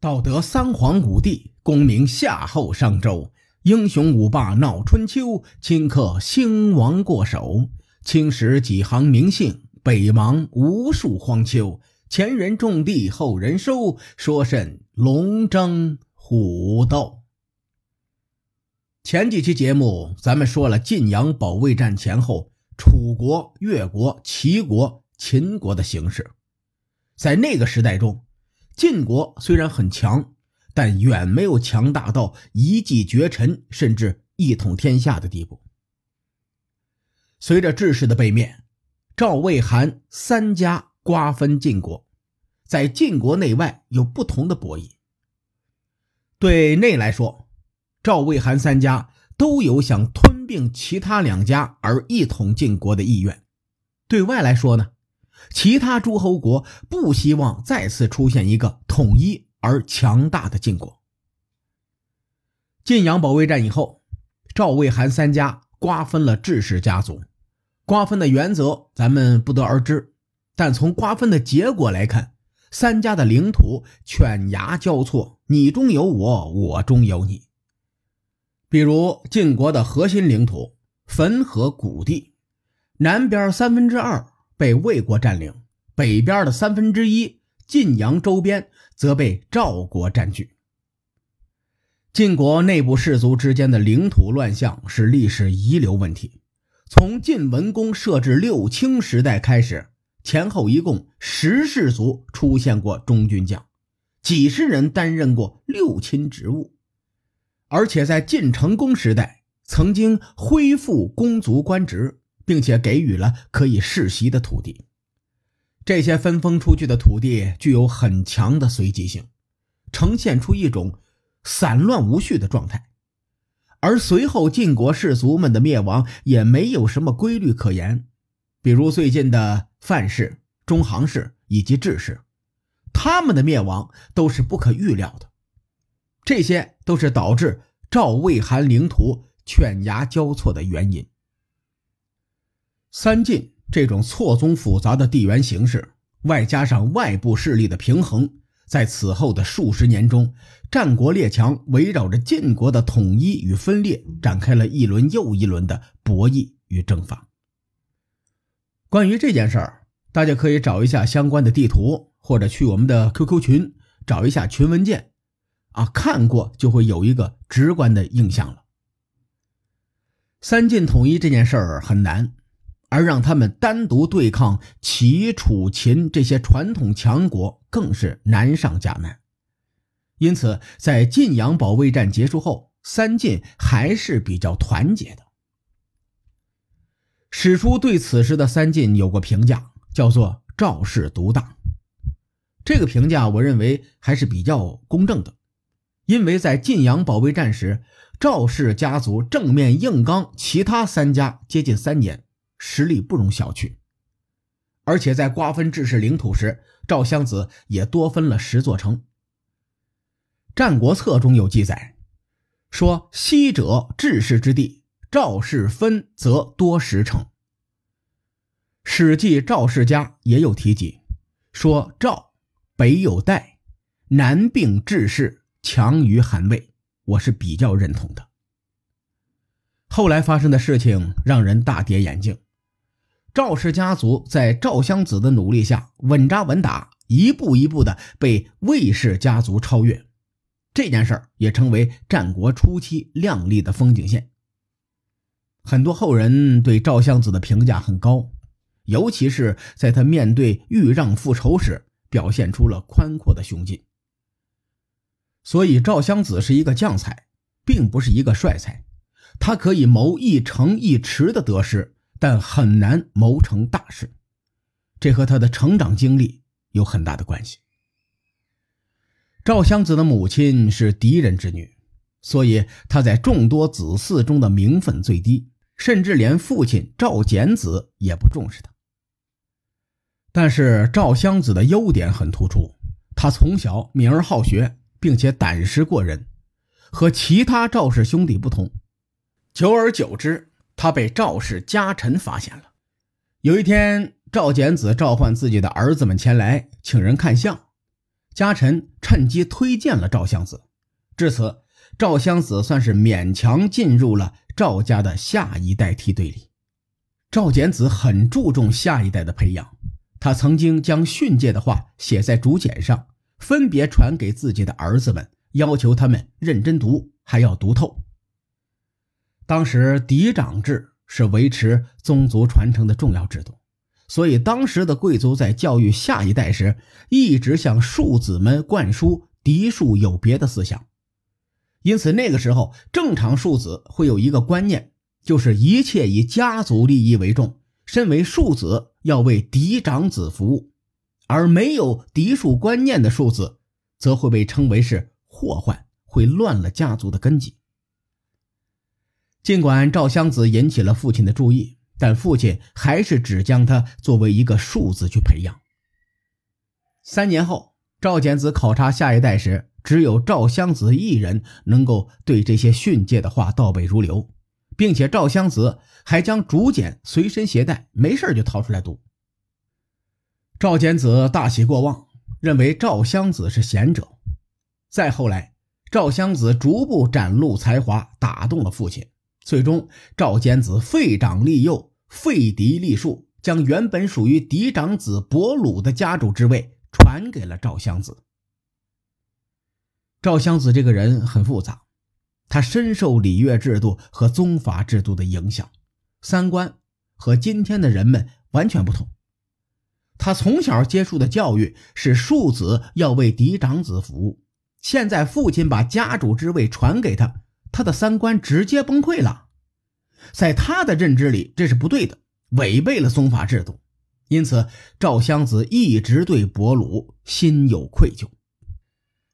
道德三皇五帝，功名夏后商周，英雄五霸闹春秋，顷刻兴亡过手。青史几行名姓，北邙无数荒丘。前人种地，后人收，说甚龙争虎斗？前几期节目咱们说了晋阳保卫战前后楚国、越国、齐国、秦国的形势，在那个时代中。晋国虽然很强，但远没有强大到一骑绝尘，甚至一统天下的地步。随着志士的被灭，赵、魏、韩三家瓜分晋国，在晋国内外有不同的博弈。对内来说，赵、魏、韩三家都有想吞并其他两家而一统晋国的意愿；对外来说呢？其他诸侯国不希望再次出现一个统一而强大的晋国。晋阳保卫战以后，赵、魏、韩三家瓜分了智氏家族。瓜分的原则咱们不得而知，但从瓜分的结果来看，三家的领土犬牙交错，你中有我，我中有你。比如晋国的核心领土汾河谷地，南边三分之二。被魏国占领，北边的三分之一晋阳周边则被赵国占据。晋国内部氏族之间的领土乱象是历史遗留问题。从晋文公设置六卿时代开始，前后一共十氏族出现过中军将，几十人担任过六卿职务，而且在晋成公时代曾经恢复公族官职。并且给予了可以世袭的土地，这些分封出去的土地具有很强的随机性，呈现出一种散乱无序的状态。而随后晋国氏族们的灭亡也没有什么规律可言，比如最近的范氏、中行氏以及智氏，他们的灭亡都是不可预料的。这些都是导致赵魏韩领土犬牙交错的原因。三晋这种错综复杂的地缘形势，外加上外部势力的平衡，在此后的数十年中，战国列强围绕着晋国的统一与分裂，展开了一轮又一轮的博弈与征伐。关于这件事儿，大家可以找一下相关的地图，或者去我们的 QQ 群找一下群文件，啊，看过就会有一个直观的印象了。三晋统一这件事儿很难。而让他们单独对抗齐、楚、秦这些传统强国，更是难上加难。因此，在晋阳保卫战结束后，三晋还是比较团结的。史书对此时的三晋有过评价，叫做“赵氏独大”。这个评价，我认为还是比较公正的，因为在晋阳保卫战时，赵氏家族正面硬刚其他三家接近三年。实力不容小觑，而且在瓜分智氏领土时，赵襄子也多分了十座城。《战国策》中有记载，说：“西者智氏之地，赵氏分则多十城。”《史记·赵氏家》也有提及，说：“赵北有代，南并智氏，强于韩魏。”我是比较认同的。后来发生的事情让人大跌眼镜。赵氏家族在赵襄子的努力下稳扎稳打，一步一步的被魏氏家族超越。这件事儿也成为战国初期亮丽的风景线。很多后人对赵襄子的评价很高，尤其是在他面对豫让复仇时，表现出了宽阔的胸襟。所以赵襄子是一个将才，并不是一个帅才，他可以谋一城一池的得失。但很难谋成大事，这和他的成长经历有很大的关系。赵襄子的母亲是狄人之女，所以他在众多子嗣中的名分最低，甚至连父亲赵简子也不重视他。但是赵襄子的优点很突出，他从小敏而好学，并且胆识过人，和其他赵氏兄弟不同。久而久之。他被赵氏家臣发现了。有一天，赵简子召唤自己的儿子们前来，请人看相。家臣趁机推荐了赵襄子，至此，赵襄子算是勉强进入了赵家的下一代梯队里。赵简子很注重下一代的培养，他曾经将训诫的话写在竹简上，分别传给自己的儿子们，要求他们认真读，还要读透。当时嫡长制是维持宗族传承的重要制度，所以当时的贵族在教育下一代时，一直向庶子们灌输嫡庶有别的思想。因此，那个时候正常庶子会有一个观念。就是一切以家族利益为重，身为庶子要为嫡长子服务，而没有嫡庶观念的庶子，则会被称为是祸患，会乱了家族的根基。尽管赵襄子引起了父亲的注意，但父亲还是只将他作为一个庶子去培养。三年后，赵简子考察下一代时，只有赵襄子一人能够对这些训诫的话倒背如流。并且赵襄子还将竹简随身携带，没事就掏出来读。赵简子大喜过望，认为赵襄子是贤者。再后来，赵襄子逐步展露才华，打动了父亲。最终，赵简子废长立幼，废嫡立庶，将原本属于嫡长子伯鲁的家主之位传给了赵襄子。赵襄子这个人很复杂。他深受礼乐制度和宗法制度的影响，三观和今天的人们完全不同。他从小接受的教育是庶子要为嫡长子服务，现在父亲把家主之位传给他，他的三观直接崩溃了。在他的认知里，这是不对的，违背了宗法制度。因此，赵襄子一直对伯鲁心有愧疚。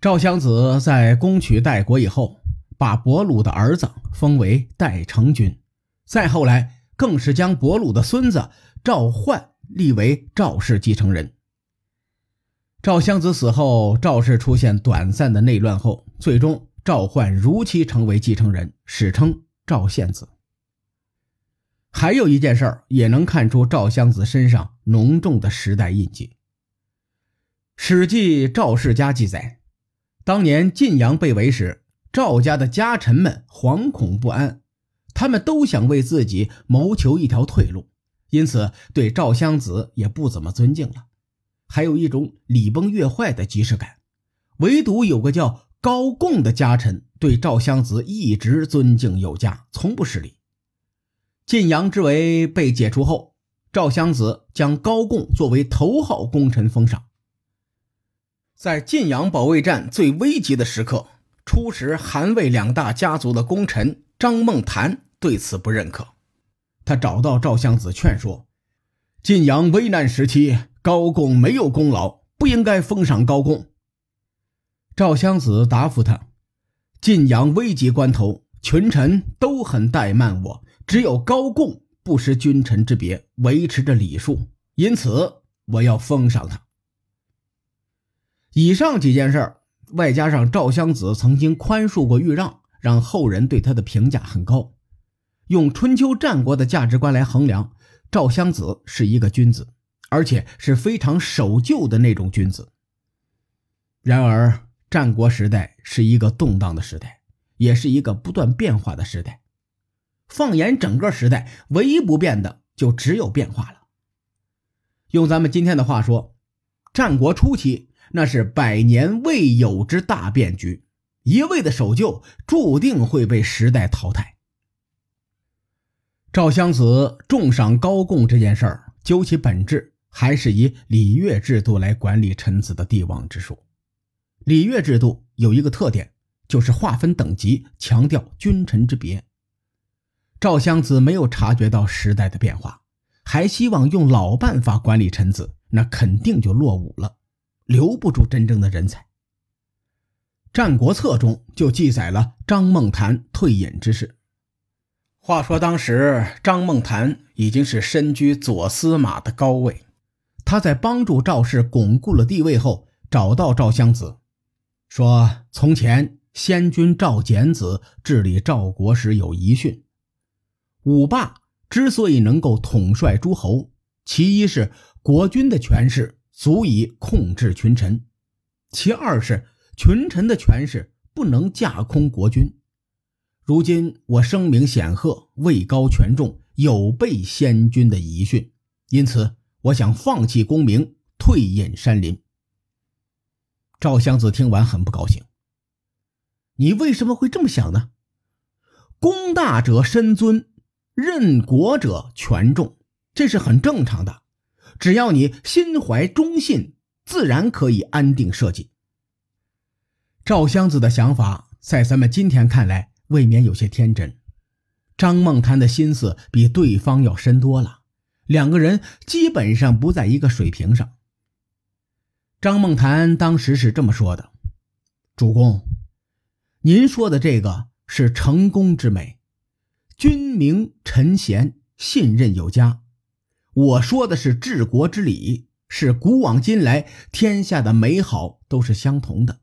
赵襄子在攻取代国以后。把伯鲁的儿子封为代成君，再后来更是将伯鲁的孙子赵焕立为赵氏继承人。赵襄子死后，赵氏出现短暂的内乱后，最终赵焕如期成为继承人，史称赵献子。还有一件事儿也能看出赵襄子身上浓重的时代印记，《史记·赵世家》记载，当年晋阳被围时。赵家的家臣们惶恐不安，他们都想为自己谋求一条退路，因此对赵襄子也不怎么尊敬了，还有一种礼崩乐坏的即视感。唯独有个叫高贡的家臣对赵襄子一直尊敬有加，从不失礼。晋阳之围被解除后，赵襄子将高贡作为头号功臣封赏。在晋阳保卫战最危急的时刻。初时，韩魏两大家族的功臣张孟谈对此不认可。他找到赵襄子劝说：“晋阳危难时期，高贡没有功劳，不应该封赏高贡。”赵襄子答复他：“晋阳危急关头，群臣都很怠慢我，只有高贡不失君臣之别，维持着礼数，因此我要封赏他。”以上几件事儿。外加上赵襄子曾经宽恕过豫让，让后人对他的评价很高。用春秋战国的价值观来衡量，赵襄子是一个君子，而且是非常守旧的那种君子。然而，战国时代是一个动荡的时代，也是一个不断变化的时代。放眼整个时代，唯一不变的就只有变化了。用咱们今天的话说，战国初期。那是百年未有之大变局，一味的守旧，注定会被时代淘汰。赵襄子重赏高贡这件事儿，究其本质，还是以礼乐制度来管理臣子的帝王之术。礼乐制度有一个特点，就是划分等级，强调君臣之别。赵襄子没有察觉到时代的变化，还希望用老办法管理臣子，那肯定就落伍了。留不住真正的人才。《战国策》中就记载了张孟谈退隐之事。话说当时张孟谈已经是身居左司马的高位，他在帮助赵氏巩固了地位后，找到赵襄子，说：“从前先君赵简子治理赵国时有遗训，五霸之所以能够统帅诸侯，其一是国君的权势。”足以控制群臣，其二是群臣的权势不能架空国君。如今我声名显赫，位高权重，有悖先君的遗训，因此我想放弃功名，退隐山林。赵襄子听完很不高兴。你为什么会这么想呢？功大者身尊，任国者权重，这是很正常的。只要你心怀忠信，自然可以安定社稷。赵襄子的想法，在咱们今天看来。未免有些天真，张梦谈的心思比对方要深多了，两个人基本上不在一个水平上。张梦谈当时是这么说的：“主公，您说的这个是成功之美，君明臣贤，信任有加；我说的是治国之理，是古往今来天下的美好都是相同的。”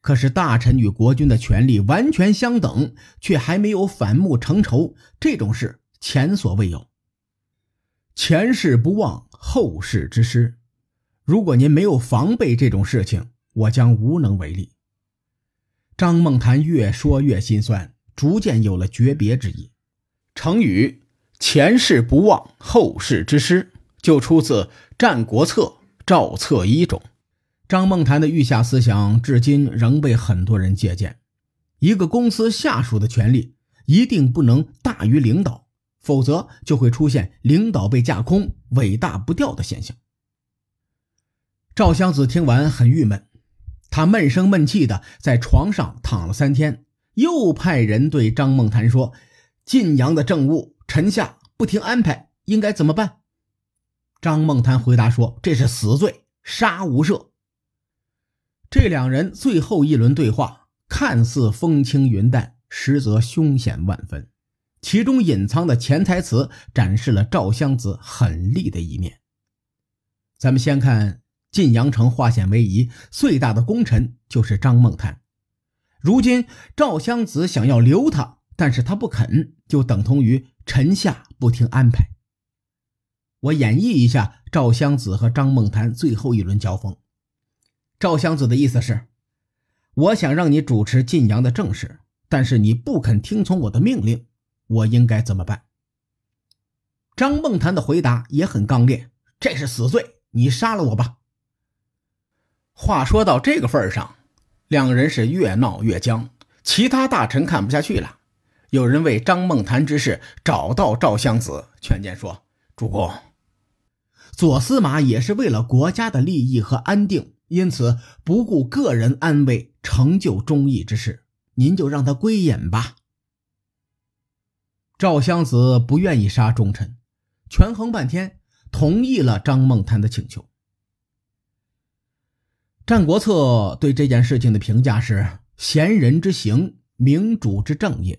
可是大臣与国君的权力完全相等，却还没有反目成仇，这种事前所未有。前事不忘，后事之师。如果您没有防备这种事情，我将无能为力。张梦谈越说越心酸，逐渐有了诀别之意。成语“前事不忘，后事之师”就出自《战国策·赵策一》中。张梦谈的御下思想至今仍被很多人借鉴。一个公司下属的权力一定不能大于领导，否则就会出现领导被架空、尾大不掉的现象。赵襄子听完很郁闷，他闷声闷气的在床上躺了三天，又派人对张梦谈说：“晋阳的政务，臣下不听安排，应该怎么办？”张梦谈回答说：“这是死罪，杀无赦。”这两人最后一轮对话看似风轻云淡，实则凶险万分。其中隐藏的潜台词展示了赵襄子狠厉的一面。咱们先看晋阳城化险为夷，最大的功臣就是张梦谈。如今赵襄子想要留他，但是他不肯，就等同于臣下不听安排。我演绎一下赵襄子和张梦谈最后一轮交锋。赵襄子的意思是，我想让你主持晋阳的政事，但是你不肯听从我的命令，我应该怎么办？张梦谈的回答也很刚烈，这是死罪，你杀了我吧。话说到这个份上，两人是越闹越僵，其他大臣看不下去了，有人为张梦谈之事找到赵襄子劝谏说：“主公，左司马也是为了国家的利益和安定。”因此，不顾个人安危，成就忠义之事，您就让他归隐吧。赵襄子不愿意杀忠臣，权衡半天，同意了张梦谈的请求。《战国策》对这件事情的评价是：贤人之行，明主之正也。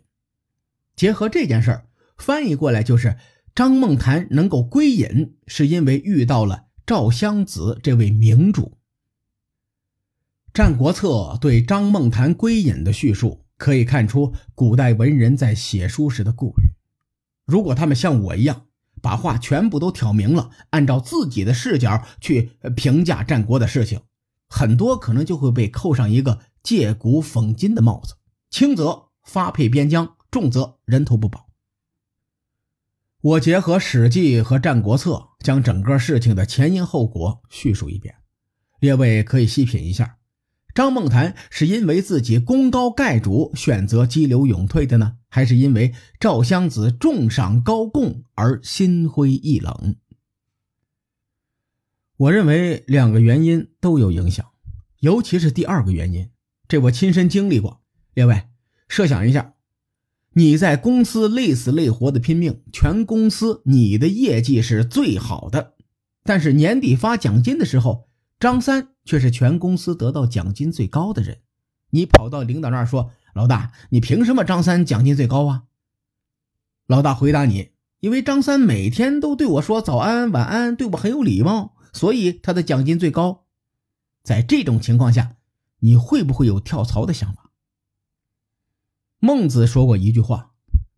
结合这件事儿翻译过来，就是张梦谈能够归隐，是因为遇到了赵襄子这位明主。《战国策》对张梦谈归隐的叙述，可以看出古代文人在写书时的顾虑。如果他们像我一样，把话全部都挑明了，按照自己的视角去评价战国的事情，很多可能就会被扣上一个借古讽今的帽子，轻则发配边疆，重则人头不保。我结合《史记》和《战国策》，将整个事情的前因后果叙述一遍，列位可以细品一下。张梦谈是因为自己功高盖主，选择激流勇退的呢，还是因为赵襄子重赏高贡而心灰意冷？我认为两个原因都有影响，尤其是第二个原因，这我亲身经历过。列位，设想一下，你在公司累死累活的拼命，全公司你的业绩是最好的，但是年底发奖金的时候。张三却是全公司得到奖金最高的人，你跑到领导那儿说：“老大，你凭什么张三奖金最高啊？”老大回答你：“因为张三每天都对我说早安晚安，对我很有礼貌，所以他的奖金最高。”在这种情况下，你会不会有跳槽的想法？孟子说过一句话：“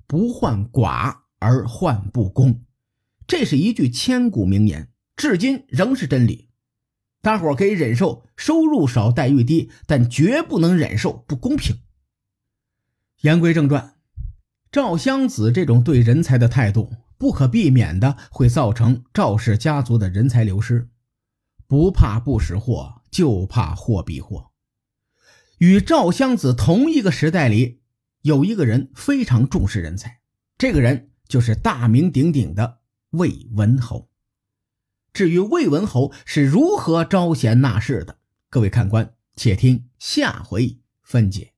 不患寡而患不公”，这是一句千古名言，至今仍是真理。大伙可以忍受收入少、待遇低，但绝不能忍受不公平。言归正传，赵襄子这种对人才的态度，不可避免的会造成赵氏家族的人才流失。不怕不识货，就怕货比货。与赵襄子同一个时代里，有一个人非常重视人才，这个人就是大名鼎鼎的魏文侯。至于魏文侯是如何招贤纳士的，各位看官且听下回分解。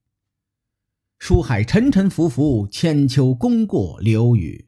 书海沉沉浮浮，千秋功过留与